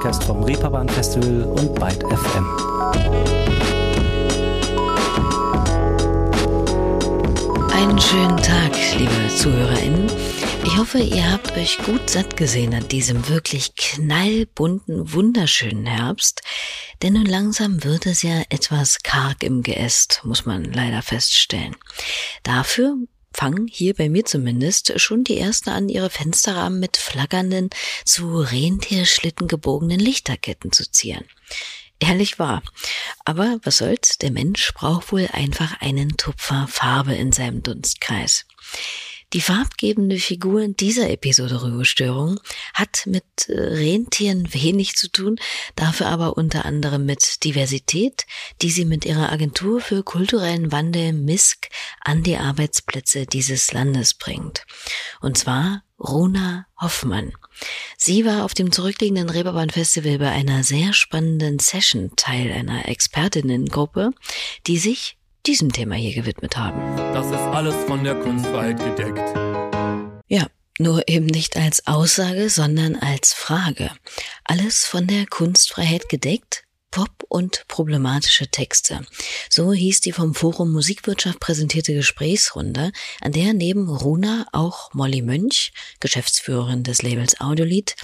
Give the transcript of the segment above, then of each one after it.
Podcast vom Reeperbahn Festival und Byte FM. Einen schönen Tag, liebe ZuhörerInnen. Ich hoffe, ihr habt euch gut satt gesehen an diesem wirklich knallbunten, wunderschönen Herbst. Denn nun langsam wird es ja etwas karg im Geäst, muss man leider feststellen. Dafür fangen hier bei mir zumindest schon die ersten an, ihre Fensterrahmen mit flackernden, zu Rentierschlitten gebogenen Lichterketten zu zieren. Ehrlich wahr. Aber was soll's, der Mensch braucht wohl einfach einen Tupfer Farbe in seinem Dunstkreis. Die farbgebende Figur dieser Episode Rührstörung hat mit äh, Rentieren wenig zu tun, dafür aber unter anderem mit Diversität, die sie mit ihrer Agentur für kulturellen Wandel MISK an die Arbeitsplätze dieses Landes bringt. Und zwar Rona Hoffmann. Sie war auf dem zurückliegenden Reeperbahn Festival bei einer sehr spannenden Session Teil einer Expertinnengruppe, die sich diesem Thema hier gewidmet haben. Das ist alles von der Kunstfreiheit gedeckt. Ja, nur eben nicht als Aussage, sondern als Frage. Alles von der Kunstfreiheit gedeckt? Pop und problematische Texte. So hieß die vom Forum Musikwirtschaft präsentierte Gesprächsrunde, an der neben Runa auch Molly Mönch, Geschäftsführerin des Labels Audiolied,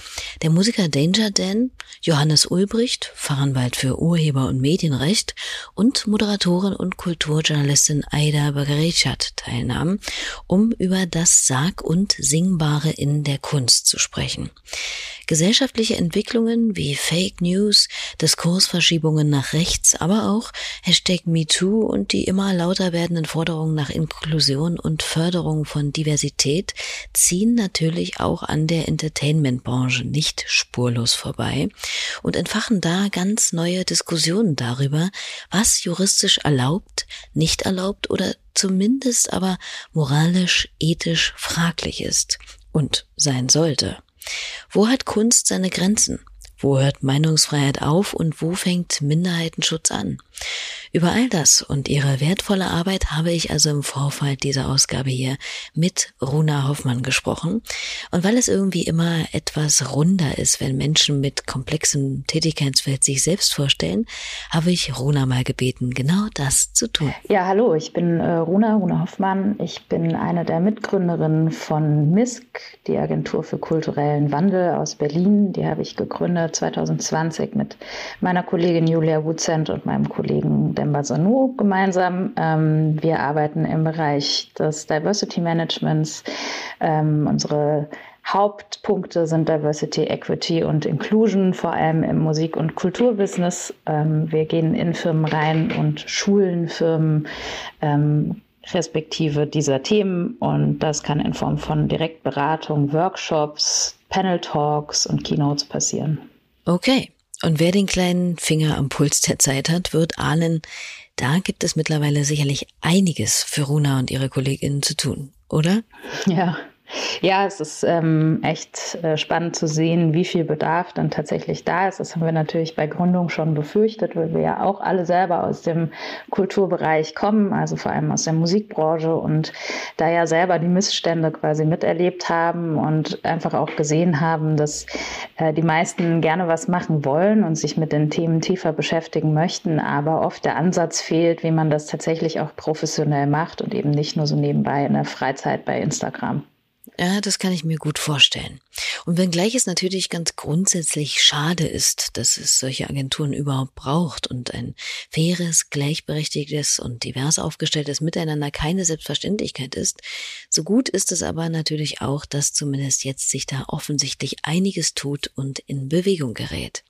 der Musiker Danger Dan, Johannes Ulbricht, Fachanwalt für Urheber- und Medienrecht und Moderatorin und Kulturjournalistin Aida Bagarechat teilnahmen, um über das Sag- und Singbare in der Kunst zu sprechen. Gesellschaftliche Entwicklungen wie Fake News, Diskursverschiebungen nach rechts, aber auch Hashtag MeToo und die immer lauter werdenden Forderungen nach Inklusion und Förderung von Diversität ziehen natürlich auch an der Entertainment-Branche nicht spurlos vorbei und entfachen da ganz neue Diskussionen darüber, was juristisch erlaubt, nicht erlaubt oder zumindest aber moralisch, ethisch fraglich ist und sein sollte. Wo hat Kunst seine Grenzen? Wo hört Meinungsfreiheit auf und wo fängt Minderheitenschutz an? Über all das und ihre wertvolle Arbeit habe ich also im Vorfall dieser Ausgabe hier mit Runa Hoffmann gesprochen. Und weil es irgendwie immer etwas runder ist, wenn Menschen mit komplexem Tätigkeitsfeld sich selbst vorstellen, habe ich Runa mal gebeten, genau das zu tun. Ja, hallo, ich bin äh, Runa, Runa Hoffmann. Ich bin eine der Mitgründerinnen von MISK, die Agentur für kulturellen Wandel aus Berlin. Die habe ich gegründet 2020 mit meiner Kollegin Julia Wuzent und meinem Kollegen Demba Sanu gemeinsam. Ähm, wir arbeiten im Bereich des Diversity Managements. Ähm, unsere Hauptpunkte sind Diversity, Equity und Inclusion, vor allem im Musik- und Kulturbusiness. Ähm, wir gehen in Firmen rein und schulen Firmen ähm, respektive dieser Themen und das kann in Form von Direktberatung, Workshops, Panel Talks und Keynotes passieren. Okay. Und wer den kleinen Finger am Puls der Zeit hat, wird ahnen, da gibt es mittlerweile sicherlich einiges für Runa und ihre Kolleginnen zu tun, oder? Ja, ja, es ist ähm, echt äh, spannend zu sehen, wie viel Bedarf dann tatsächlich da ist. Das haben wir natürlich bei Gründung schon befürchtet, weil wir ja auch alle selber aus dem Kulturbereich kommen, also vor allem aus der Musikbranche und da ja selber die Missstände quasi miterlebt haben und einfach auch gesehen haben, dass äh, die meisten gerne was machen wollen und sich mit den Themen tiefer beschäftigen möchten, aber oft der Ansatz fehlt, wie man das tatsächlich auch professionell macht und eben nicht nur so nebenbei in der Freizeit bei Instagram. Ja, das kann ich mir gut vorstellen. Und wenngleich es natürlich ganz grundsätzlich schade ist, dass es solche Agenturen überhaupt braucht und ein faires, gleichberechtigtes und divers aufgestelltes Miteinander keine Selbstverständlichkeit ist, so gut ist es aber natürlich auch, dass zumindest jetzt sich da offensichtlich einiges tut und in Bewegung gerät.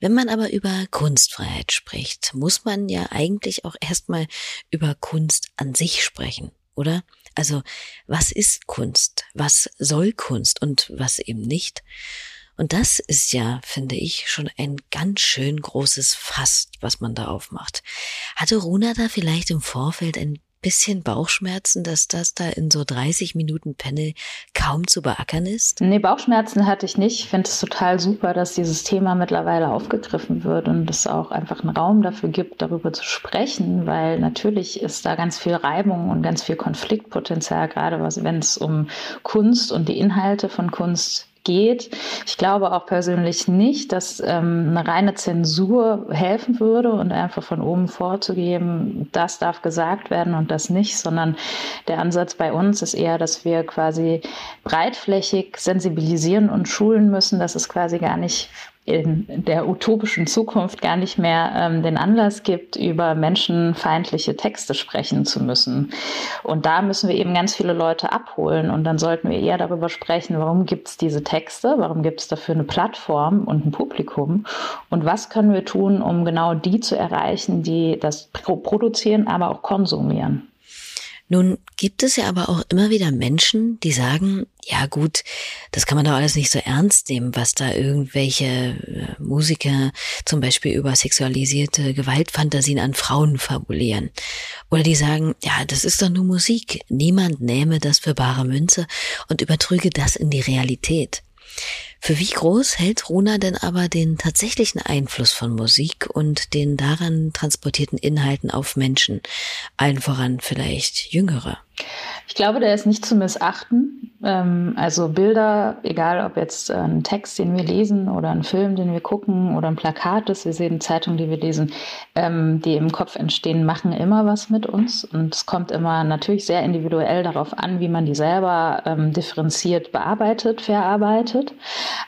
Wenn man aber über Kunstfreiheit spricht, muss man ja eigentlich auch erstmal über Kunst an sich sprechen, oder? Also was ist Kunst? Was soll Kunst und was eben nicht? Und das ist ja, finde ich, schon ein ganz schön großes Fass, was man da aufmacht. Hatte Runa da vielleicht im Vorfeld ein bisschen Bauchschmerzen, dass das da in so 30 Minuten Panel kaum zu beackern ist? Nee, Bauchschmerzen hatte ich nicht. Ich finde es total super, dass dieses Thema mittlerweile aufgegriffen wird und es auch einfach einen Raum dafür gibt, darüber zu sprechen, weil natürlich ist da ganz viel Reibung und ganz viel Konfliktpotenzial, gerade wenn es um Kunst und die Inhalte von Kunst geht. Ich glaube auch persönlich nicht, dass ähm, eine reine Zensur helfen würde und einfach von oben vorzugeben, das darf gesagt werden und das nicht, sondern der Ansatz bei uns ist eher, dass wir quasi breitflächig sensibilisieren und schulen müssen, dass es quasi gar nicht in der utopischen Zukunft gar nicht mehr ähm, den Anlass gibt, über menschenfeindliche Texte sprechen zu müssen. Und da müssen wir eben ganz viele Leute abholen. Und dann sollten wir eher darüber sprechen, warum gibt es diese Texte, warum gibt es dafür eine Plattform und ein Publikum und was können wir tun, um genau die zu erreichen, die das produzieren, aber auch konsumieren. Nun gibt es ja aber auch immer wieder Menschen, die sagen, ja gut, das kann man doch alles nicht so ernst nehmen, was da irgendwelche äh, Musiker zum Beispiel über sexualisierte Gewaltfantasien an Frauen fabulieren. Oder die sagen, ja, das ist doch nur Musik. Niemand nähme das für bare Münze und übertrüge das in die Realität. Für wie groß hält Runa denn aber den tatsächlichen Einfluss von Musik und den daran transportierten Inhalten auf Menschen, allen voran vielleicht Jüngere? Ich glaube, der ist nicht zu missachten. Ähm, also Bilder, egal ob jetzt ein Text, den wir lesen oder ein Film, den wir gucken oder ein Plakat, das wir sehen, Zeitung, die wir lesen, ähm, die im Kopf entstehen, machen immer was mit uns. Und es kommt immer natürlich sehr individuell darauf an, wie man die selber ähm, differenziert bearbeitet, verarbeitet.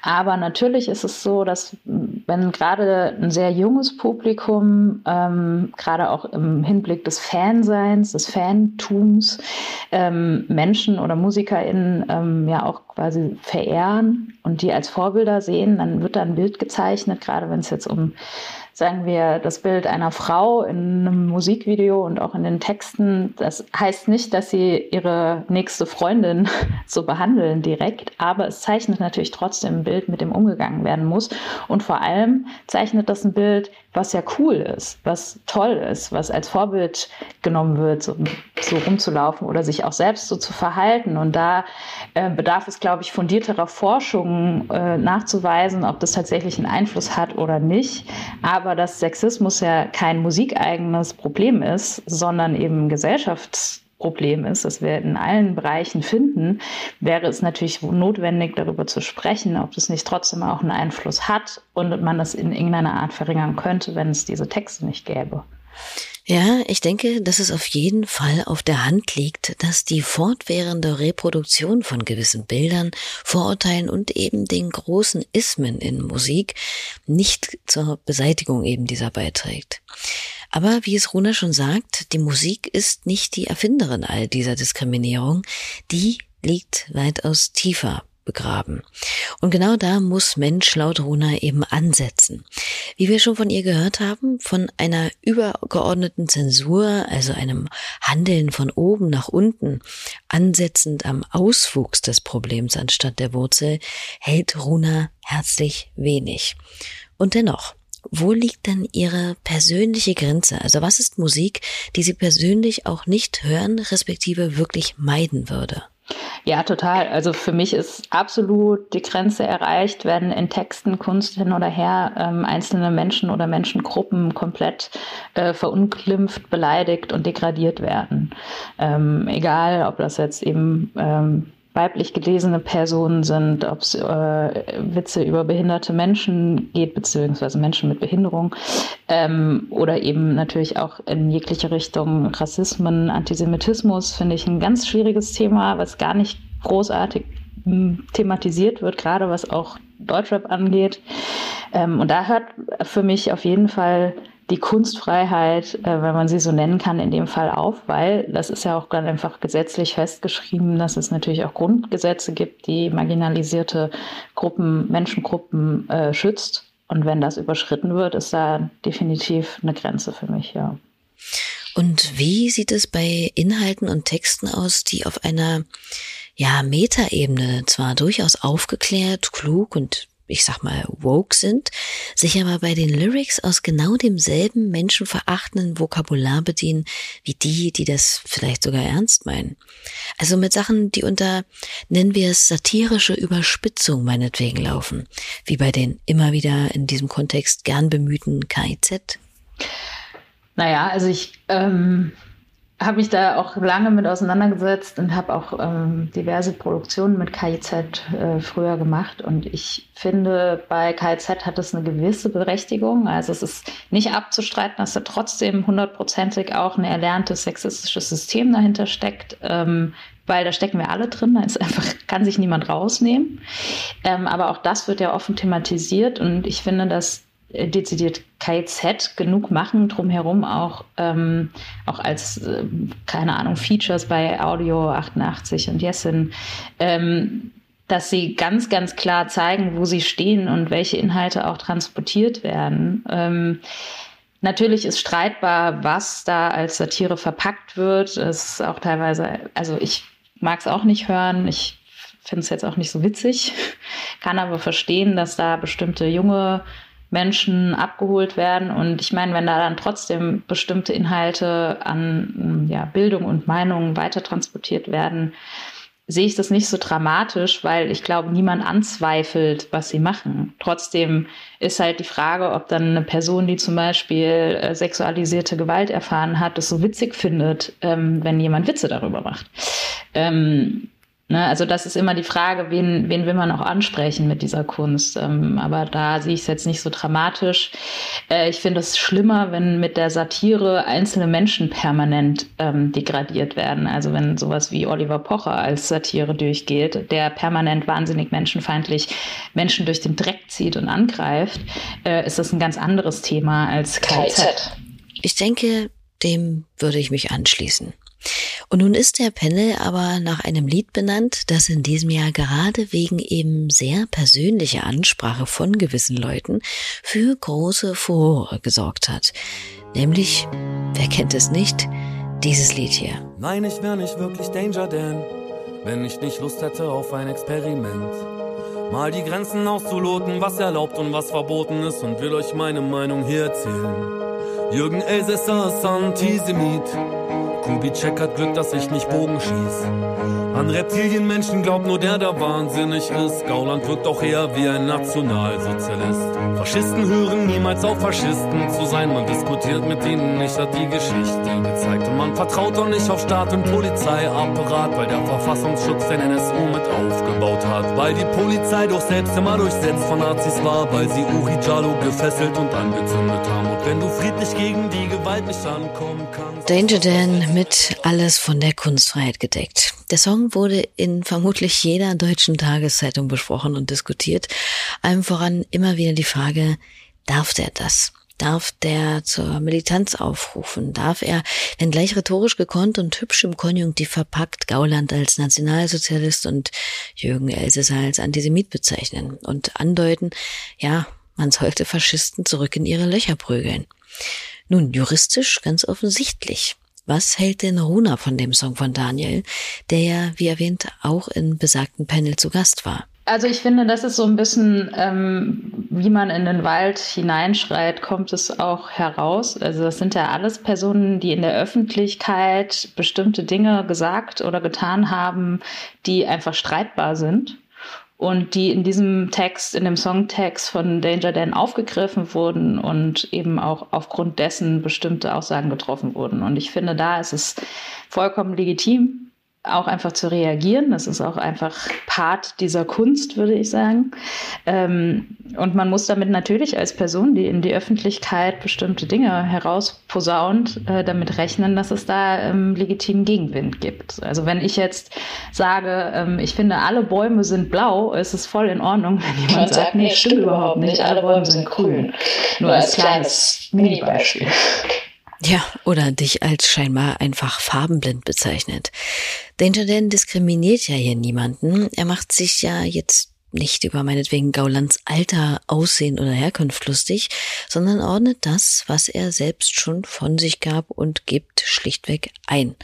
Aber natürlich ist es so, dass wenn gerade ein sehr junges Publikum, gerade auch im Hinblick des Fanseins, des Fantums, ähm, Menschen oder MusikerInnen ähm, ja auch quasi verehren und die als Vorbilder sehen, dann wird da ein Bild gezeichnet, gerade wenn es jetzt um sagen wir, das Bild einer Frau in einem Musikvideo und auch in den Texten, das heißt nicht, dass sie ihre nächste Freundin so behandeln direkt, aber es zeichnet natürlich trotzdem ein Bild, mit dem umgegangen werden muss. Und vor allem zeichnet das ein Bild, was ja cool ist, was toll ist, was als Vorbild genommen wird, so, so rumzulaufen oder sich auch selbst so zu verhalten. Und da äh, bedarf es, glaube ich, fundierterer Forschung äh, nachzuweisen, ob das tatsächlich einen Einfluss hat oder nicht. Aber dass Sexismus ja kein musikeigenes Problem ist, sondern eben Gesellschafts Problem ist, das wir in allen Bereichen finden, wäre es natürlich notwendig, darüber zu sprechen, ob das nicht trotzdem auch einen Einfluss hat und man das in irgendeiner Art verringern könnte, wenn es diese Texte nicht gäbe. Ja, ich denke, dass es auf jeden Fall auf der Hand liegt, dass die fortwährende Reproduktion von gewissen Bildern, Vorurteilen und eben den großen Ismen in Musik nicht zur Beseitigung eben dieser beiträgt. Aber wie es Runa schon sagt, die Musik ist nicht die Erfinderin all dieser Diskriminierung, die liegt weitaus tiefer begraben. Und genau da muss Mensch laut Runa eben ansetzen. Wie wir schon von ihr gehört haben, von einer übergeordneten Zensur, also einem Handeln von oben nach unten, ansetzend am Auswuchs des Problems anstatt der Wurzel, hält Runa herzlich wenig. Und dennoch, wo liegt denn Ihre persönliche Grenze? Also was ist Musik, die Sie persönlich auch nicht hören, respektive wirklich meiden würde? Ja, total. Also für mich ist absolut die Grenze erreicht, wenn in Texten, Kunst hin oder her ähm, einzelne Menschen oder Menschengruppen komplett äh, verunglimpft, beleidigt und degradiert werden. Ähm, egal, ob das jetzt eben ähm, weiblich gelesene Personen sind, ob es äh, Witze über behinderte Menschen geht, beziehungsweise Menschen mit Behinderung, ähm, oder eben natürlich auch in jegliche Richtung Rassismen, Antisemitismus, finde ich ein ganz schwieriges Thema, was gar nicht großartig hm, thematisiert wird, gerade was auch Deutschrap angeht. Ähm, und da hört für mich auf jeden Fall die Kunstfreiheit, äh, wenn man sie so nennen kann, in dem Fall auf, weil das ist ja auch dann einfach gesetzlich festgeschrieben, dass es natürlich auch Grundgesetze gibt, die marginalisierte Gruppen, Menschengruppen äh, schützt. Und wenn das überschritten wird, ist da definitiv eine Grenze für mich, ja. Und wie sieht es bei Inhalten und Texten aus, die auf einer ja, Metaebene zwar durchaus aufgeklärt, klug und ich sag mal, woke sind, sich aber bei den Lyrics aus genau demselben menschenverachtenden Vokabular bedienen, wie die, die das vielleicht sogar ernst meinen. Also mit Sachen, die unter, nennen wir es, satirische Überspitzung meinetwegen laufen, wie bei den immer wieder in diesem Kontext gern bemühten KIZ. Naja, also ich, ähm habe mich da auch lange mit auseinandergesetzt und habe auch ähm, diverse Produktionen mit KIZ äh, früher gemacht. Und ich finde, bei KIZ hat es eine gewisse Berechtigung. Also es ist nicht abzustreiten, dass da trotzdem hundertprozentig auch ein erlerntes sexistisches System dahinter steckt. Ähm, weil da stecken wir alle drin, da ist einfach, kann sich niemand rausnehmen. Ähm, aber auch das wird ja offen thematisiert und ich finde, dass dezidiert KZ genug machen, drumherum auch, ähm, auch als, äh, keine Ahnung, Features bei Audio 88 und Jessin, ähm, dass sie ganz, ganz klar zeigen, wo sie stehen und welche Inhalte auch transportiert werden. Ähm, natürlich ist streitbar, was da als Satire verpackt wird. Es ist auch teilweise, also ich mag es auch nicht hören. Ich finde es jetzt auch nicht so witzig, kann aber verstehen, dass da bestimmte junge Menschen abgeholt werden. Und ich meine, wenn da dann trotzdem bestimmte Inhalte an ja, Bildung und Meinung weiter transportiert werden, sehe ich das nicht so dramatisch, weil ich glaube, niemand anzweifelt, was sie machen. Trotzdem ist halt die Frage, ob dann eine Person, die zum Beispiel äh, sexualisierte Gewalt erfahren hat, das so witzig findet, ähm, wenn jemand Witze darüber macht. Ähm, Ne? Also das ist immer die Frage, wen, wen will man auch ansprechen mit dieser Kunst. Ähm, aber da sehe ich es jetzt nicht so dramatisch. Äh, ich finde es schlimmer, wenn mit der Satire einzelne Menschen permanent ähm, degradiert werden. Also wenn sowas wie Oliver Pocher als Satire durchgeht, der permanent wahnsinnig menschenfeindlich Menschen durch den Dreck zieht und angreift, äh, ist das ein ganz anderes Thema als KZ. Ich denke, dem würde ich mich anschließen. Und nun ist der Panel aber nach einem Lied benannt, das in diesem Jahr gerade wegen eben sehr persönlicher Ansprache von gewissen Leuten für große Furore gesorgt hat. Nämlich, wer kennt es nicht, dieses Lied hier. Nein, ich wäre nicht wirklich Danger Dan, wenn ich nicht Lust hätte auf ein Experiment. Mal die Grenzen auszuloten, was erlaubt und was verboten ist und will euch meine Meinung hier erzählen. Jürgen Elsässer ist Antisemit. Kubitschek hat Glück, dass ich nicht Bogen schieß. An Reptilienmenschen glaubt nur der, der wahnsinnig ist. Gauland wirkt auch eher wie ein Nationalsozialist. Faschisten hören niemals auf Faschisten zu sein. Man diskutiert mit ihnen nicht, hat die Geschichte gezeigt. Und man vertraut doch nicht auf Staat und Polizeiapparat, weil der Verfassungsschutz den NSU mit aufgebaut hat. Weil die Polizei doch selbst immer durchsetzt von Nazis war, weil sie Uri Jalo gefesselt und angezündet haben. Wenn du friedlich gegen die Gewalt nicht ankommen kannst. Danger Dan mit alles von der Kunstfreiheit gedeckt. Der Song wurde in vermutlich jeder deutschen Tageszeitung besprochen und diskutiert. Allem voran immer wieder die Frage, darf der das? Darf der zur Militanz aufrufen? Darf er, wenn gleich rhetorisch gekonnt und hübsch im Konjunktiv verpackt, Gauland als Nationalsozialist und Jürgen Elsässer als Antisemit bezeichnen und andeuten, ja, man sollte Faschisten zurück in ihre Löcher prügeln? Nun, juristisch ganz offensichtlich. Was hält denn Runa von dem Song von Daniel, der ja, wie erwähnt, auch in besagten Panel zu Gast war? Also ich finde, das ist so ein bisschen, ähm, wie man in den Wald hineinschreit, kommt es auch heraus. Also das sind ja alles Personen, die in der Öffentlichkeit bestimmte Dinge gesagt oder getan haben, die einfach streitbar sind und die in diesem Text, in dem Songtext von Danger Dan aufgegriffen wurden und eben auch aufgrund dessen bestimmte Aussagen getroffen wurden. Und ich finde, da ist es vollkommen legitim, auch einfach zu reagieren. Das ist auch einfach Part dieser Kunst, würde ich sagen. Ähm, und man muss damit natürlich als Person, die in die Öffentlichkeit bestimmte Dinge herausposaunt, äh, damit rechnen, dass es da ähm, legitimen Gegenwind gibt. Also wenn ich jetzt sage, ähm, ich finde, alle Bäume sind blau, ist es voll in Ordnung, wenn jemand sagt, nee, stimmt überhaupt nicht, alle Bäume sind grün. Nur als kleines Mini-Beispiel. Ja, oder dich als scheinbar einfach farbenblind bezeichnet. Danger Dan diskriminiert ja hier niemanden. Er macht sich ja jetzt nicht über meinetwegen Gaulands Alter, Aussehen oder Herkunft lustig, sondern ordnet das, was er selbst schon von sich gab und gibt, schlichtweg ein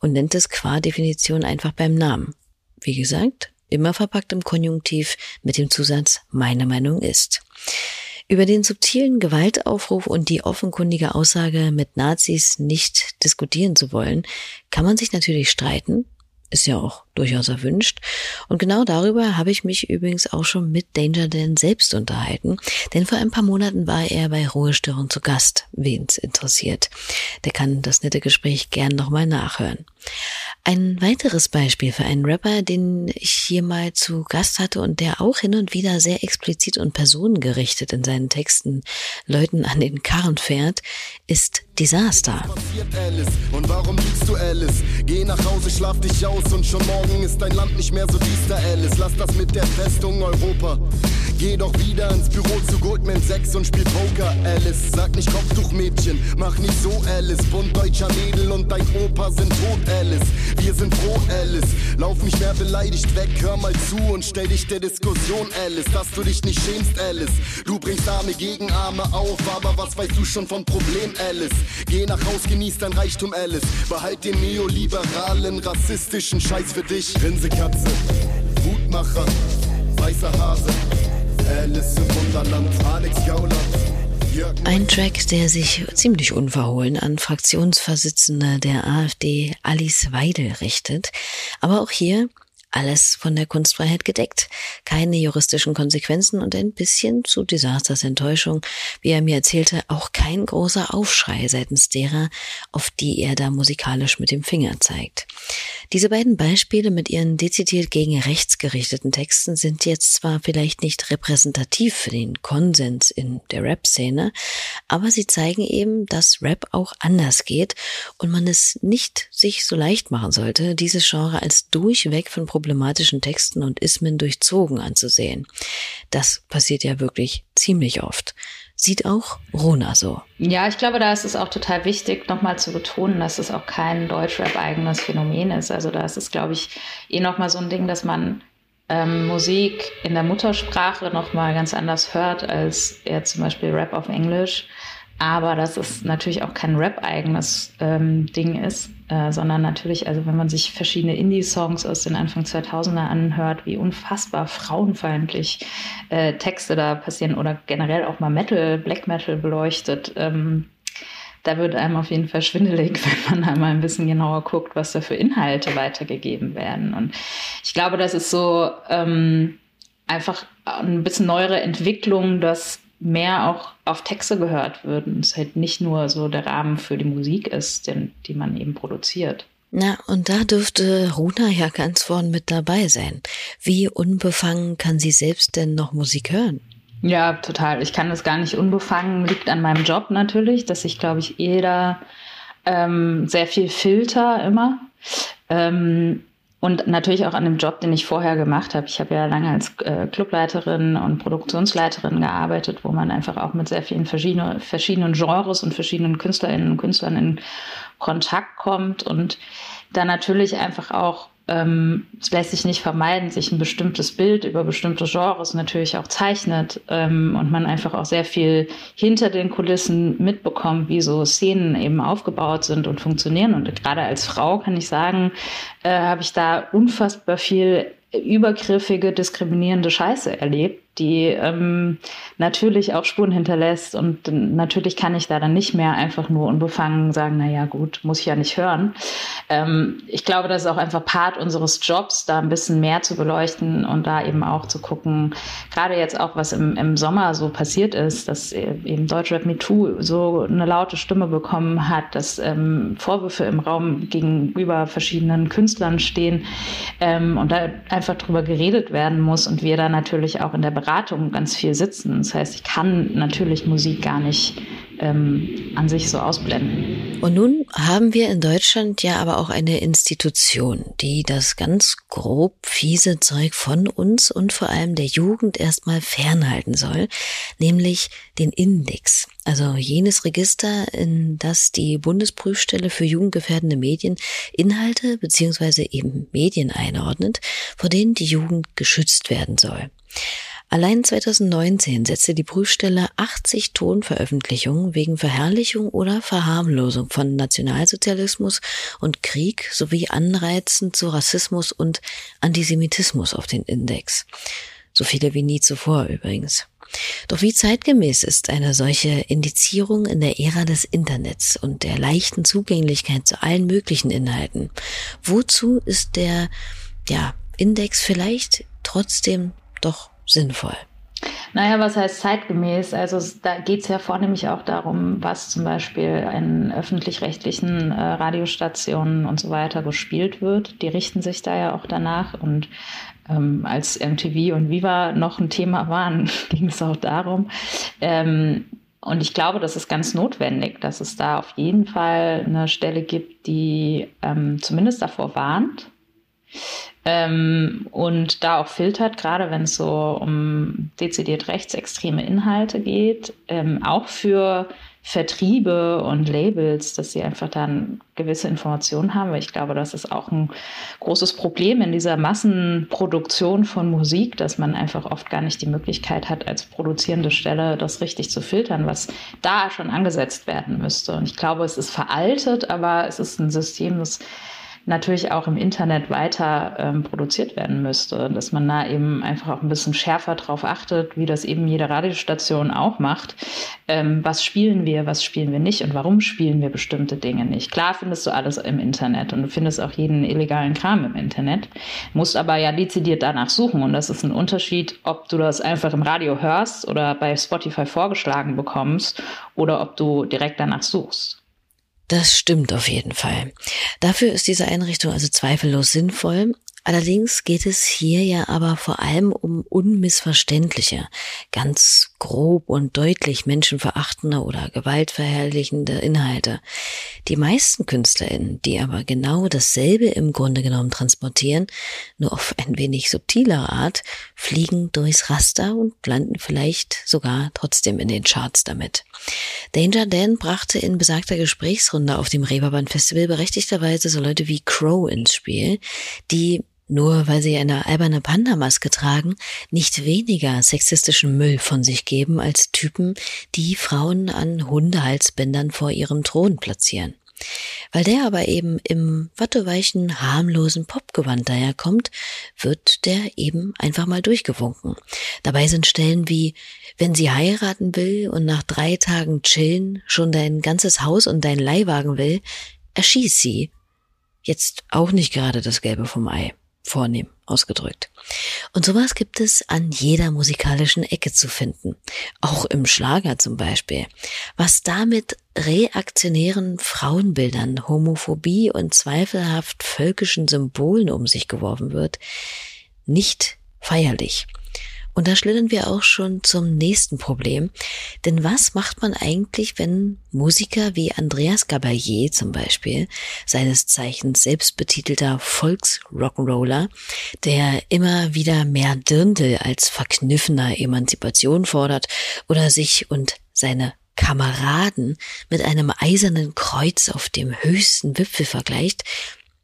und nennt es qua Definition einfach beim Namen. Wie gesagt, immer verpackt im Konjunktiv mit dem Zusatz meine Meinung ist. Über den subtilen Gewaltaufruf und die offenkundige Aussage, mit Nazis nicht diskutieren zu wollen, kann man sich natürlich streiten. Ist ja auch durchaus erwünscht. Und genau darüber habe ich mich übrigens auch schon mit Danger Dan selbst unterhalten, denn vor ein paar Monaten war er bei Ruhestörung zu Gast. Wen's interessiert, der kann das nette Gespräch gern nochmal nachhören. Ein weiteres Beispiel für einen Rapper, den ich hier mal zu Gast hatte und der auch hin und wieder sehr explizit und personengerichtet in seinen Texten Leuten an den Karren fährt, ist Disaster. Und warum du, Alice? Geh nach Hause, schlaf dich aus und schon morgen ist dein Land nicht mehr so düster, Alice. Lass das mit der Festung Europa. Geh doch wieder ins Büro zu Goldman Sachs und spiel Poker, Alice. Sag nicht Kopftuchmädchen, mach nicht so, Alice. Bund deutscher Mädel und dein Opa sind tot, Alice. Wir sind froh, Alice. Lauf nicht mehr beleidigt weg, hör mal zu und stell dich der Diskussion, Alice. Dass du dich nicht schämst, Alice. Du bringst Arme gegen Arme auf, aber was weißt du schon vom Problem, Alice? Geh nach Haus, genieß dein Reichtum, Alice. Behalt den neoliberalen, rassistischen Scheiß für dich. Grinsekatze, Mutmacher, weißer Hase. Alice im Wunderland, Alex Gauland. Ein Track, der sich ziemlich unverhohlen an Fraktionsvorsitzende der AfD Alice Weidel richtet. Aber auch hier alles von der Kunstfreiheit gedeckt. Keine juristischen Konsequenzen und ein bisschen zu Desasters Enttäuschung, wie er mir erzählte, auch kein großer Aufschrei seitens derer, auf die er da musikalisch mit dem Finger zeigt. Diese beiden Beispiele mit ihren dezidiert gegen rechts gerichteten Texten sind jetzt zwar vielleicht nicht repräsentativ für den Konsens in der Rap-Szene, aber sie zeigen eben, dass Rap auch anders geht und man es nicht sich so leicht machen sollte, dieses Genre als durchweg von problematischen Texten und Ismen durchzogen anzusehen. Das passiert ja wirklich ziemlich oft. Sieht auch Rona so. Ja, ich glaube, da ist es auch total wichtig, nochmal zu betonen, dass es auch kein Deutschrap-eigenes Phänomen ist. Also da ist es, glaube ich, eh nochmal so ein Ding, dass man ähm, Musik in der Muttersprache nochmal ganz anders hört als eher zum Beispiel Rap auf Englisch. Aber dass es natürlich auch kein Rap-eigenes ähm, Ding ist, äh, sondern natürlich, also wenn man sich verschiedene Indie-Songs aus den Anfang 2000er anhört, wie unfassbar frauenfeindlich äh, Texte da passieren oder generell auch mal Metal, Black Metal beleuchtet, ähm, da wird einem auf jeden Fall schwindelig, wenn man da mal ein bisschen genauer guckt, was da für Inhalte weitergegeben werden. Und ich glaube, das ist so ähm, einfach ein bisschen neuere Entwicklung, dass mehr auch auf Texte gehört wird und es halt nicht nur so der Rahmen für die Musik ist, den, die man eben produziert. Na, und da dürfte Runa ja ganz vorn mit dabei sein. Wie unbefangen kann sie selbst denn noch Musik hören? Ja, total. Ich kann das gar nicht unbefangen. Liegt an meinem Job natürlich, dass ich, glaube ich, jeder ähm, sehr viel Filter immer. Ähm, und natürlich auch an dem Job, den ich vorher gemacht habe. Ich habe ja lange als äh, Clubleiterin und Produktionsleiterin gearbeitet, wo man einfach auch mit sehr vielen verschiedenen, verschiedenen Genres und verschiedenen Künstlerinnen und Künstlern in Kontakt kommt und da natürlich einfach auch ähm, es lässt sich nicht vermeiden, sich ein bestimmtes Bild über bestimmte Genres natürlich auch zeichnet ähm, und man einfach auch sehr viel hinter den Kulissen mitbekommt, wie so Szenen eben aufgebaut sind und funktionieren. Und gerade als Frau kann ich sagen, äh, habe ich da unfassbar viel übergriffige, diskriminierende Scheiße erlebt, die ähm, natürlich auch Spuren hinterlässt. Und natürlich kann ich da dann nicht mehr einfach nur unbefangen sagen, na ja, gut, muss ich ja nicht hören. Ähm, ich glaube, das ist auch einfach Part unseres Jobs, da ein bisschen mehr zu beleuchten und da eben auch zu gucken, gerade jetzt auch, was im, im Sommer so passiert ist, dass eben Deutschrap MeToo so eine laute Stimme bekommen hat, dass ähm, Vorwürfe im Raum gegenüber verschiedenen Künstlern stehen ähm, und da einfach drüber geredet werden muss und wir da natürlich auch in der Beratung ganz viel sitzen. Das heißt, ich kann natürlich Musik gar nicht ähm, an sich so ausblenden. Und nun haben wir in Deutschland ja aber auch eine Institution, die das ganz grob fiese Zeug von uns und vor allem der Jugend erstmal fernhalten soll, nämlich den Index. Also jenes Register, in das die Bundesprüfstelle für jugendgefährdende Medien Inhalte beziehungsweise eben Medien einordnet, vor denen die Jugend geschützt werden soll. Allein 2019 setzte die Prüfstelle 80 Tonveröffentlichungen wegen Verherrlichung oder Verharmlosung von Nationalsozialismus und Krieg sowie Anreizen zu Rassismus und Antisemitismus auf den Index. So viele wie nie zuvor übrigens. Doch wie zeitgemäß ist eine solche Indizierung in der Ära des Internets und der leichten Zugänglichkeit zu allen möglichen Inhalten? Wozu ist der ja, Index vielleicht trotzdem doch sinnvoll? Naja, was heißt zeitgemäß? Also da geht es ja vornehmlich auch darum, was zum Beispiel in öffentlich-rechtlichen äh, Radiostationen und so weiter gespielt wird. Die richten sich da ja auch danach. Und ähm, als MTV und Viva noch ein Thema waren, ging es auch darum. Ähm, und ich glaube, das ist ganz notwendig, dass es da auf jeden Fall eine Stelle gibt, die ähm, zumindest davor warnt, ähm, und da auch filtert, gerade wenn es so um dezidiert rechtsextreme Inhalte geht, ähm, auch für Vertriebe und Labels, dass sie einfach dann gewisse Informationen haben, weil ich glaube, das ist auch ein großes Problem in dieser Massenproduktion von Musik, dass man einfach oft gar nicht die Möglichkeit hat, als produzierende Stelle das richtig zu filtern, was da schon angesetzt werden müsste. Und ich glaube, es ist veraltet, aber es ist ein System, das natürlich auch im Internet weiter ähm, produziert werden müsste. Dass man da eben einfach auch ein bisschen schärfer drauf achtet, wie das eben jede Radiostation auch macht. Ähm, was spielen wir, was spielen wir nicht und warum spielen wir bestimmte Dinge nicht? Klar findest du alles im Internet und du findest auch jeden illegalen Kram im Internet, musst aber ja dezidiert danach suchen und das ist ein Unterschied, ob du das einfach im Radio hörst oder bei Spotify vorgeschlagen bekommst oder ob du direkt danach suchst. Das stimmt auf jeden Fall. Dafür ist diese Einrichtung also zweifellos sinnvoll, Allerdings geht es hier ja aber vor allem um unmissverständliche, ganz grob und deutlich menschenverachtende oder gewaltverherrlichende Inhalte. Die meisten KünstlerInnen, die aber genau dasselbe im Grunde genommen transportieren, nur auf ein wenig subtilere Art, fliegen durchs Raster und landen vielleicht sogar trotzdem in den Charts damit. Danger Dan brachte in besagter Gesprächsrunde auf dem Reeperbahn Festival berechtigterweise so Leute wie Crow ins Spiel, die nur weil sie eine alberne Panda-Maske tragen, nicht weniger sexistischen Müll von sich geben als Typen, die Frauen an Hundehalsbändern vor ihrem Thron platzieren. Weil der aber eben im watteweichen, harmlosen Popgewand daherkommt, wird der eben einfach mal durchgewunken. Dabei sind Stellen wie, wenn sie heiraten will und nach drei Tagen chillen schon dein ganzes Haus und dein Leihwagen will, erschieß sie. Jetzt auch nicht gerade das Gelbe vom Ei vornehm ausgedrückt. Und sowas gibt es an jeder musikalischen Ecke zu finden, auch im Schlager zum Beispiel. Was damit reaktionären Frauenbildern, Homophobie und zweifelhaft völkischen Symbolen um sich geworfen wird, nicht feierlich. Und da schlittern wir auch schon zum nächsten Problem. Denn was macht man eigentlich, wenn Musiker wie Andreas Gabalier zum Beispiel, seines Zeichens selbstbetitelter Volksrock'n'Roller, der immer wieder mehr Dirndl als verkniffener Emanzipation fordert oder sich und seine Kameraden mit einem eisernen Kreuz auf dem höchsten Wipfel vergleicht,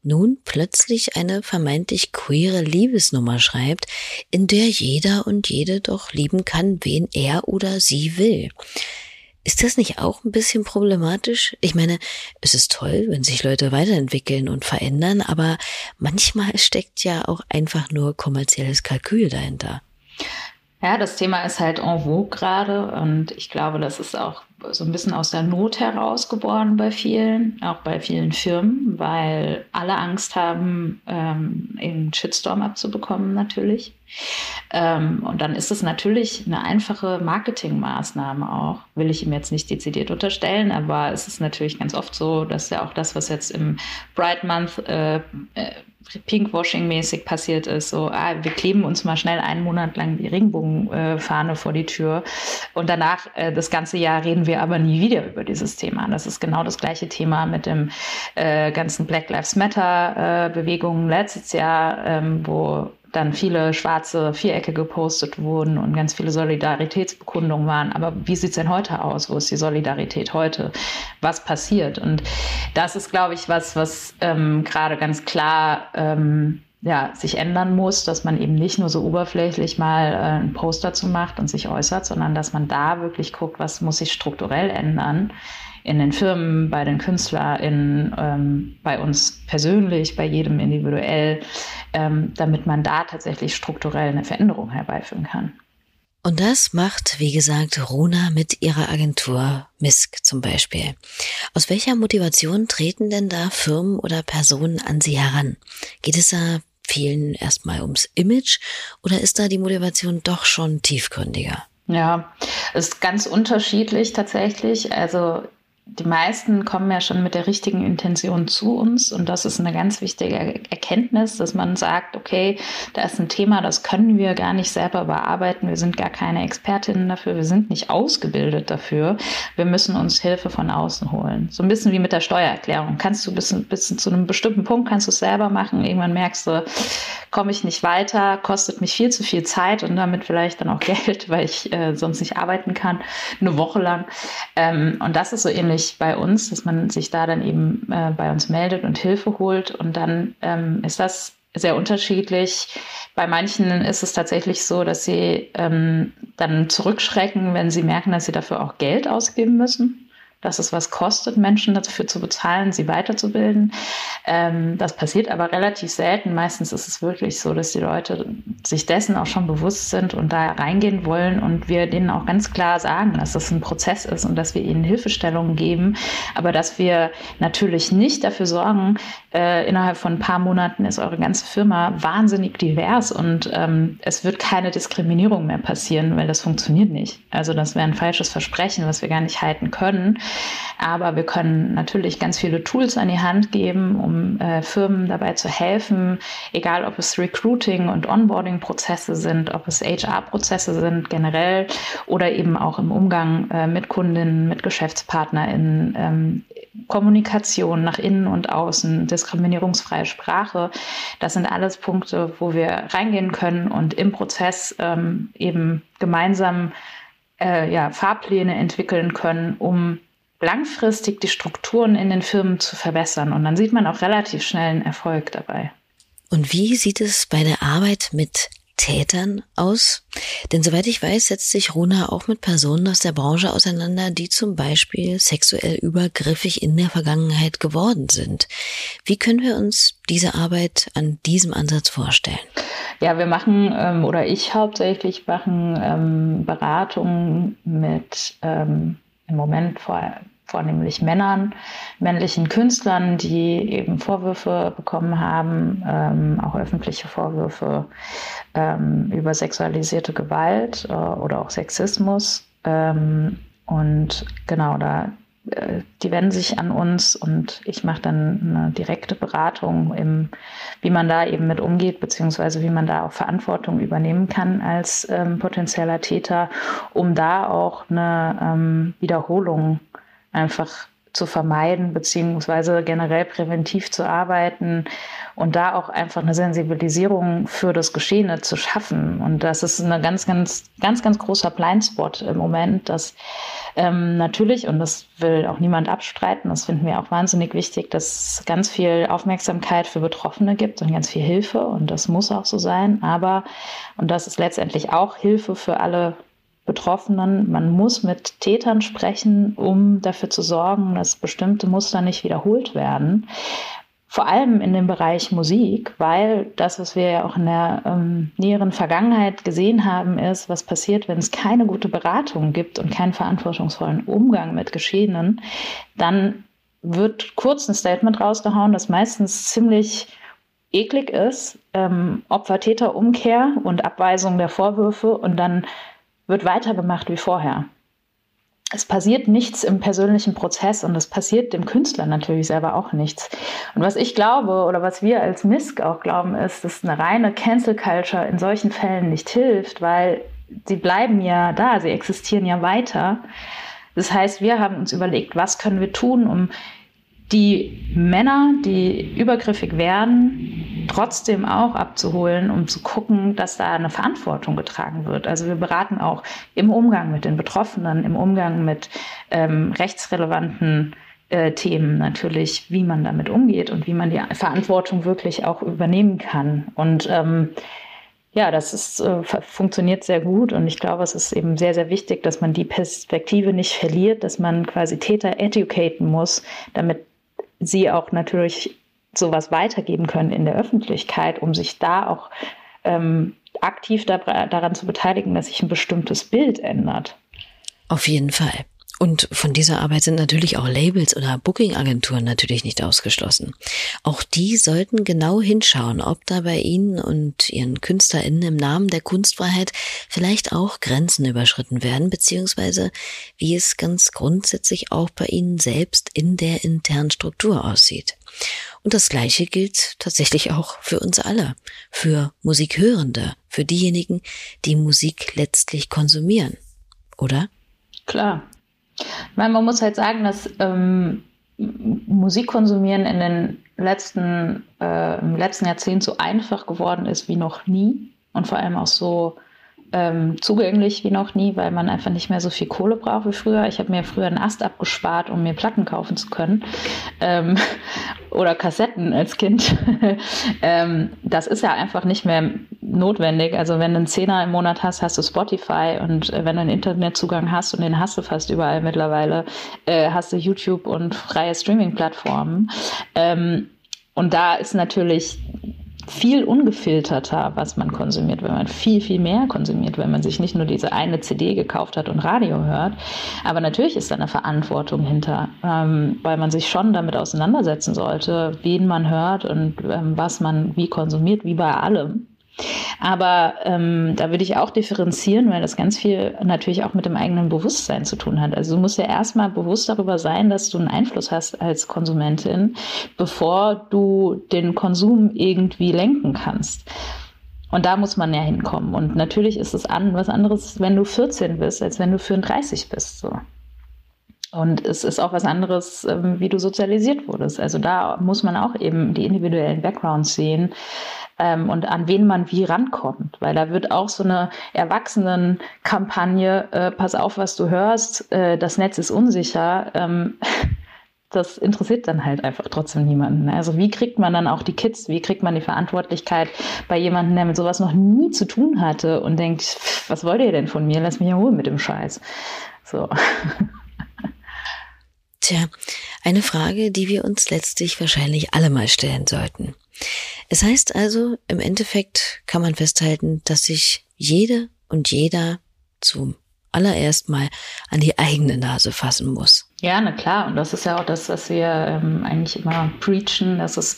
nun plötzlich eine vermeintlich queere Liebesnummer schreibt, in der jeder und jede doch lieben kann, wen er oder sie will. Ist das nicht auch ein bisschen problematisch? Ich meine, es ist toll, wenn sich Leute weiterentwickeln und verändern, aber manchmal steckt ja auch einfach nur kommerzielles Kalkül dahinter. Ja, das Thema ist halt en vogue gerade und ich glaube, das ist auch so ein bisschen aus der Not heraus geboren bei vielen, auch bei vielen Firmen, weil alle Angst haben, ähm, einen Shitstorm abzubekommen natürlich. Ähm, und dann ist es natürlich eine einfache Marketingmaßnahme auch, will ich ihm jetzt nicht dezidiert unterstellen, aber es ist natürlich ganz oft so, dass ja auch das, was jetzt im Bright Month äh, äh, Pinkwashing-mäßig passiert ist. So, ah, wir kleben uns mal schnell einen Monat lang die Regenbogenfahne äh, vor die Tür und danach äh, das ganze Jahr reden wir aber nie wieder über dieses Thema. Das ist genau das gleiche Thema mit dem äh, ganzen Black Lives Matter-Bewegungen äh, letztes Jahr, ähm, wo dann viele schwarze Vierecke gepostet wurden und ganz viele Solidaritätsbekundungen waren. Aber wie sieht es denn heute aus? Wo ist die Solidarität heute? Was passiert? Und das ist, glaube ich, was, was ähm, gerade ganz klar ähm, ja, sich ändern muss, dass man eben nicht nur so oberflächlich mal äh, einen Post dazu macht und sich äußert, sondern dass man da wirklich guckt, was muss sich strukturell ändern in den Firmen, bei den KünstlerInnen, ähm, bei uns persönlich, bei jedem individuell, ähm, damit man da tatsächlich strukturell eine Veränderung herbeiführen kann. Und das macht, wie gesagt, Runa mit ihrer Agentur Misk zum Beispiel. Aus welcher Motivation treten denn da Firmen oder Personen an sie heran? Geht es da vielen erstmal ums Image oder ist da die Motivation doch schon tiefgründiger? Ja, ist ganz unterschiedlich tatsächlich. Also die meisten kommen ja schon mit der richtigen Intention zu uns und das ist eine ganz wichtige Erkenntnis, dass man sagt, okay, da ist ein Thema, das können wir gar nicht selber bearbeiten, wir sind gar keine Expertinnen dafür, wir sind nicht ausgebildet dafür, wir müssen uns Hilfe von außen holen. So ein bisschen wie mit der Steuererklärung. Kannst du bis, bis zu einem bestimmten Punkt, kannst du es selber machen, irgendwann merkst du, komme ich nicht weiter, kostet mich viel zu viel Zeit und damit vielleicht dann auch Geld, weil ich äh, sonst nicht arbeiten kann, eine Woche lang. Ähm, und das ist so ähnlich ähnlich bei uns, dass man sich da dann eben äh, bei uns meldet und Hilfe holt. Und dann ähm, ist das sehr unterschiedlich. Bei manchen ist es tatsächlich so, dass sie ähm, dann zurückschrecken, wenn sie merken, dass sie dafür auch Geld ausgeben müssen dass es was kostet, Menschen dafür zu bezahlen, sie weiterzubilden. Ähm, das passiert aber relativ selten. Meistens ist es wirklich so, dass die Leute sich dessen auch schon bewusst sind und da reingehen wollen und wir denen auch ganz klar sagen, dass das ein Prozess ist und dass wir ihnen Hilfestellungen geben, aber dass wir natürlich nicht dafür sorgen, äh, innerhalb von ein paar Monaten ist eure ganze Firma wahnsinnig divers und ähm, es wird keine Diskriminierung mehr passieren, weil das funktioniert nicht. Also das wäre ein falsches Versprechen, was wir gar nicht halten können. Aber wir können natürlich ganz viele Tools an die Hand geben, um äh, Firmen dabei zu helfen, egal ob es Recruiting und Onboarding-Prozesse sind, ob es HR-Prozesse sind generell oder eben auch im Umgang äh, mit Kundinnen, mit GeschäftspartnerInnen, ähm, Kommunikation nach innen und außen, diskriminierungsfreie Sprache. Das sind alles Punkte, wo wir reingehen können und im Prozess ähm, eben gemeinsam äh, ja, Fahrpläne entwickeln können, um langfristig die Strukturen in den Firmen zu verbessern. Und dann sieht man auch relativ schnell einen Erfolg dabei. Und wie sieht es bei der Arbeit mit Tätern aus? Denn soweit ich weiß, setzt sich Rona auch mit Personen aus der Branche auseinander, die zum Beispiel sexuell übergriffig in der Vergangenheit geworden sind. Wie können wir uns diese Arbeit an diesem Ansatz vorstellen? Ja, wir machen ähm, oder ich hauptsächlich machen ähm, Beratungen mit ähm, im Moment vor, vornehmlich Männern, männlichen Künstlern, die eben Vorwürfe bekommen haben, ähm, auch öffentliche Vorwürfe ähm, über sexualisierte Gewalt äh, oder auch Sexismus. Ähm, und genau, da äh, die wenden sich an uns und ich mache dann eine direkte Beratung, im, wie man da eben mit umgeht, beziehungsweise wie man da auch Verantwortung übernehmen kann als ähm, potenzieller Täter, um da auch eine ähm, Wiederholung einfach zu vermeiden, beziehungsweise generell präventiv zu arbeiten und da auch einfach eine Sensibilisierung für das Geschehene zu schaffen. Und das ist ein ganz, ganz, ganz, ganz großer Blindspot im Moment, dass ähm, natürlich, und das will auch niemand abstreiten, das finden wir auch wahnsinnig wichtig, dass es ganz viel Aufmerksamkeit für Betroffene gibt und ganz viel Hilfe und das muss auch so sein. Aber, und das ist letztendlich auch Hilfe für alle Betroffenen. Man muss mit Tätern sprechen, um dafür zu sorgen, dass bestimmte Muster nicht wiederholt werden. Vor allem in dem Bereich Musik, weil das, was wir ja auch in der ähm, näheren Vergangenheit gesehen haben, ist, was passiert, wenn es keine gute Beratung gibt und keinen verantwortungsvollen Umgang mit Geschehenen, dann wird kurz ein Statement rausgehauen, das meistens ziemlich eklig ist, ähm, Opfer-Täter-Umkehr und Abweisung der Vorwürfe und dann wird weitergemacht wie vorher. Es passiert nichts im persönlichen Prozess und es passiert dem Künstler natürlich selber auch nichts. Und was ich glaube oder was wir als MISC auch glauben, ist, dass eine reine Cancel Culture in solchen Fällen nicht hilft, weil sie bleiben ja da, sie existieren ja weiter. Das heißt, wir haben uns überlegt, was können wir tun, um die Männer, die übergriffig werden, trotzdem auch abzuholen, um zu gucken, dass da eine Verantwortung getragen wird. Also wir beraten auch im Umgang mit den Betroffenen, im Umgang mit ähm, rechtsrelevanten äh, Themen natürlich, wie man damit umgeht und wie man die Verantwortung wirklich auch übernehmen kann. Und ähm, ja, das ist, äh, funktioniert sehr gut und ich glaube, es ist eben sehr, sehr wichtig, dass man die Perspektive nicht verliert, dass man quasi Täter educaten muss, damit sie auch natürlich sowas weitergeben können in der Öffentlichkeit, um sich da auch ähm, aktiv da, daran zu beteiligen, dass sich ein bestimmtes Bild ändert. Auf jeden Fall. Und von dieser Arbeit sind natürlich auch Labels oder Booking-Agenturen natürlich nicht ausgeschlossen. Auch die sollten genau hinschauen, ob da bei Ihnen und Ihren KünstlerInnen im Namen der Kunstfreiheit vielleicht auch Grenzen überschritten werden, beziehungsweise wie es ganz grundsätzlich auch bei Ihnen selbst in der internen Struktur aussieht. Und das Gleiche gilt tatsächlich auch für uns alle, für Musikhörende, für diejenigen, die Musik letztlich konsumieren, oder? Klar, ich meine, man muss halt sagen, dass ähm, Musikkonsumieren in den letzten, äh, im letzten Jahrzehnt so einfach geworden ist wie noch nie. Und vor allem auch so ähm, zugänglich wie noch nie, weil man einfach nicht mehr so viel Kohle braucht wie früher. Ich habe mir früher einen Ast abgespart, um mir Platten kaufen zu können ähm, oder Kassetten als Kind. ähm, das ist ja einfach nicht mehr notwendig. Also wenn du einen Zehner im Monat hast, hast du Spotify und äh, wenn du einen Internetzugang hast und den hast du fast überall mittlerweile, äh, hast du YouTube und freie Streaming-Plattformen. Ähm, und da ist natürlich viel ungefilterter, was man konsumiert, wenn man viel, viel mehr konsumiert, wenn man sich nicht nur diese eine CD gekauft hat und Radio hört. Aber natürlich ist da eine Verantwortung hinter, ähm, weil man sich schon damit auseinandersetzen sollte, wen man hört und ähm, was man wie konsumiert, wie bei allem. Aber ähm, da würde ich auch differenzieren, weil das ganz viel natürlich auch mit dem eigenen Bewusstsein zu tun hat. Also du musst ja erstmal bewusst darüber sein, dass du einen Einfluss hast als Konsumentin, bevor du den Konsum irgendwie lenken kannst. Und da muss man ja hinkommen. Und natürlich ist es an, was anderes, wenn du 14 bist, als wenn du 34 bist. So. Und es ist auch was anderes, ähm, wie du sozialisiert wurdest. Also da muss man auch eben die individuellen Backgrounds sehen ähm, und an wen man wie rankommt. Weil da wird auch so eine Erwachsenenkampagne, äh, pass auf, was du hörst, äh, das Netz ist unsicher. Ähm, das interessiert dann halt einfach trotzdem niemanden. Also wie kriegt man dann auch die Kids, wie kriegt man die Verantwortlichkeit bei jemandem, der mit sowas noch nie zu tun hatte und denkt, was wollt ihr denn von mir? Lass mich ja holen mit dem Scheiß. So. Tja, eine Frage, die wir uns letztlich wahrscheinlich alle mal stellen sollten. Es heißt also, im Endeffekt kann man festhalten, dass sich jede und jeder zum allererst mal an die eigene Nase fassen muss. Ja, na klar. Und das ist ja auch das, was wir ähm, eigentlich immer preachen, dass es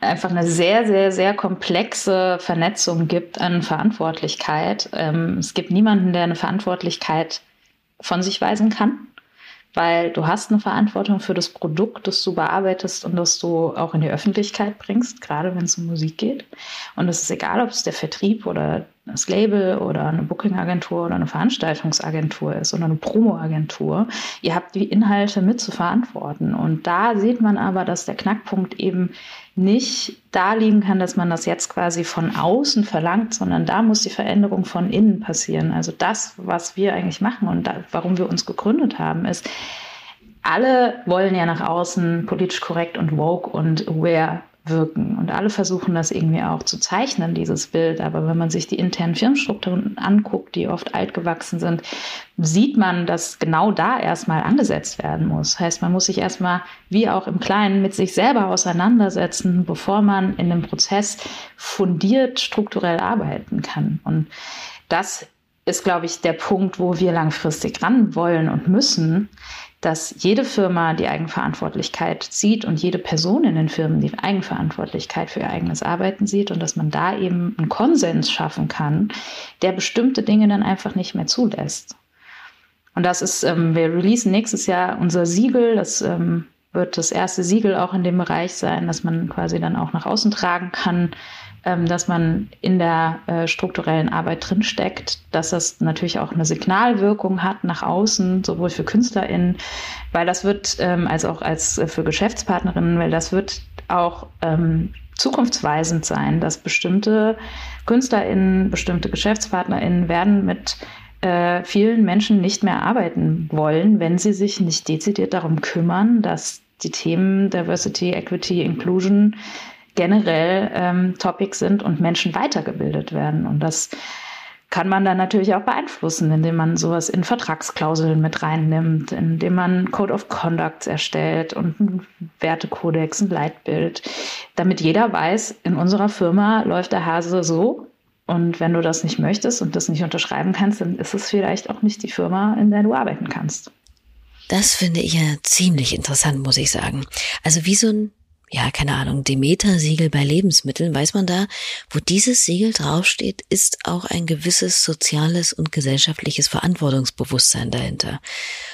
einfach eine sehr, sehr, sehr komplexe Vernetzung gibt an Verantwortlichkeit. Ähm, es gibt niemanden, der eine Verantwortlichkeit von sich weisen kann weil du hast eine Verantwortung für das Produkt, das du bearbeitest und das du auch in die Öffentlichkeit bringst, gerade wenn es um Musik geht. Und es ist egal, ob es der Vertrieb oder das Label oder eine Booking-Agentur oder eine Veranstaltungsagentur ist oder eine Promo-Agentur. Ihr habt die Inhalte mit zu verantworten. Und da sieht man aber, dass der Knackpunkt eben nicht da liegen kann, dass man das jetzt quasi von außen verlangt, sondern da muss die Veränderung von innen passieren. Also das, was wir eigentlich machen und da, warum wir uns gegründet haben, ist, alle wollen ja nach außen politisch korrekt und woke und aware wirken. Und alle versuchen das irgendwie auch zu zeichnen, dieses Bild. Aber wenn man sich die internen Firmenstrukturen anguckt, die oft altgewachsen sind, sieht man, dass genau da erstmal angesetzt werden muss. Heißt, man muss sich erstmal, wie auch im Kleinen, mit sich selber auseinandersetzen, bevor man in dem Prozess fundiert strukturell arbeiten kann. Und das ist, glaube ich, der Punkt, wo wir langfristig ran wollen und müssen, dass jede Firma die Eigenverantwortlichkeit sieht und jede Person in den Firmen die Eigenverantwortlichkeit für ihr eigenes Arbeiten sieht und dass man da eben einen Konsens schaffen kann, der bestimmte Dinge dann einfach nicht mehr zulässt. Und das ist, ähm, wir releasen nächstes Jahr unser Siegel, das ähm, wird das erste Siegel auch in dem Bereich sein, dass man quasi dann auch nach außen tragen kann, ähm, dass man in der äh, strukturellen Arbeit drinsteckt, dass das natürlich auch eine Signalwirkung hat nach außen, sowohl für KünstlerInnen, weil das wird, ähm, als auch als äh, für Geschäftspartnerinnen, weil das wird auch ähm, zukunftsweisend sein, dass bestimmte KünstlerInnen, bestimmte GeschäftspartnerInnen werden mit äh, vielen Menschen nicht mehr arbeiten wollen, wenn sie sich nicht dezidiert darum kümmern, dass die Themen Diversity, Equity, Inclusion generell ähm, Topics sind und Menschen weitergebildet werden. Und das kann man dann natürlich auch beeinflussen, indem man sowas in Vertragsklauseln mit reinnimmt, indem man Code of Conduct erstellt und einen Wertekodex, ein Leitbild, damit jeder weiß, in unserer Firma läuft der Hase so. Und wenn du das nicht möchtest und das nicht unterschreiben kannst, dann ist es vielleicht auch nicht die Firma, in der du arbeiten kannst. Das finde ich ja ziemlich interessant, muss ich sagen. Also wie so ein ja, keine Ahnung, Demeter-Siegel bei Lebensmitteln, weiß man da, wo dieses Siegel draufsteht, ist auch ein gewisses soziales und gesellschaftliches Verantwortungsbewusstsein dahinter.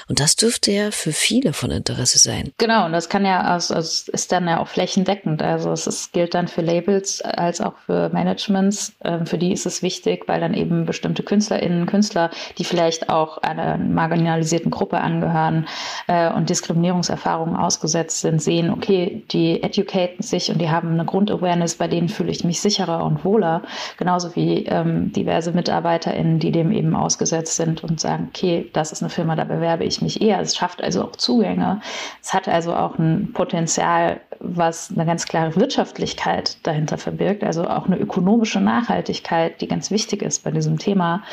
Und das dürfte ja für viele von Interesse sein. Genau, und das kann ja, also, also ist dann ja auch flächendeckend. Also es ist, gilt dann für Labels als auch für Managements. Ähm, für die ist es wichtig, weil dann eben bestimmte KünstlerInnen, Künstler, die vielleicht auch einer marginalisierten Gruppe angehören äh, und Diskriminierungserfahrungen ausgesetzt sind, sehen, okay, die educaten sich und die haben eine Grundawareness, bei denen fühle ich mich sicherer und wohler. Genauso wie ähm, diverse MitarbeiterInnen, die dem eben ausgesetzt sind und sagen, okay, das ist eine Firma, da bewerbe ich mich eher. Es schafft also auch Zugänge. Es hat also auch ein Potenzial, was eine ganz klare Wirtschaftlichkeit dahinter verbirgt, also auch eine ökonomische Nachhaltigkeit, die ganz wichtig ist bei diesem Thema,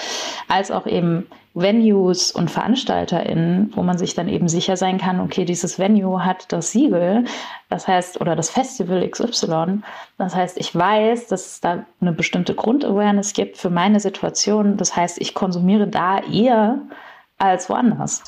als auch eben Venues und VeranstalterInnen, wo man sich dann eben sicher sein kann, okay, dieses Venue hat das Siegel, das heißt, oder das Festival XY, das heißt, ich weiß, dass es da eine bestimmte Grundawareness gibt für meine Situation, das heißt, ich konsumiere da eher als woanders.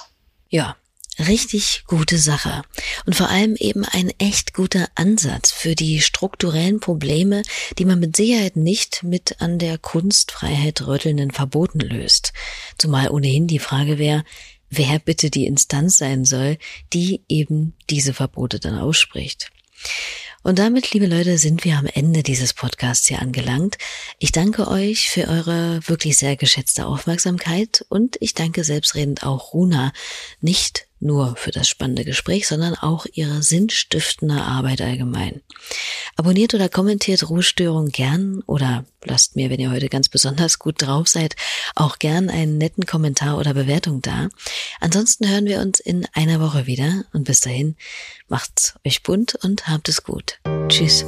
Ja, richtig gute Sache und vor allem eben ein echt guter Ansatz für die strukturellen Probleme, die man mit Sicherheit nicht mit an der Kunstfreiheit rüttelnden Verboten löst. Zumal ohnehin die Frage wäre, wer bitte die Instanz sein soll, die eben diese Verbote dann ausspricht. Und damit, liebe Leute, sind wir am Ende dieses Podcasts hier angelangt. Ich danke euch für eure wirklich sehr geschätzte Aufmerksamkeit und ich danke selbstredend auch Runa, nicht nur für das spannende Gespräch, sondern auch ihre sinnstiftende Arbeit allgemein. Abonniert oder kommentiert Ruhestörung gern oder lasst mir, wenn ihr heute ganz besonders gut drauf seid, auch gern einen netten Kommentar oder Bewertung da. Ansonsten hören wir uns in einer Woche wieder und bis dahin macht's euch bunt und habt es gut. Tschüss.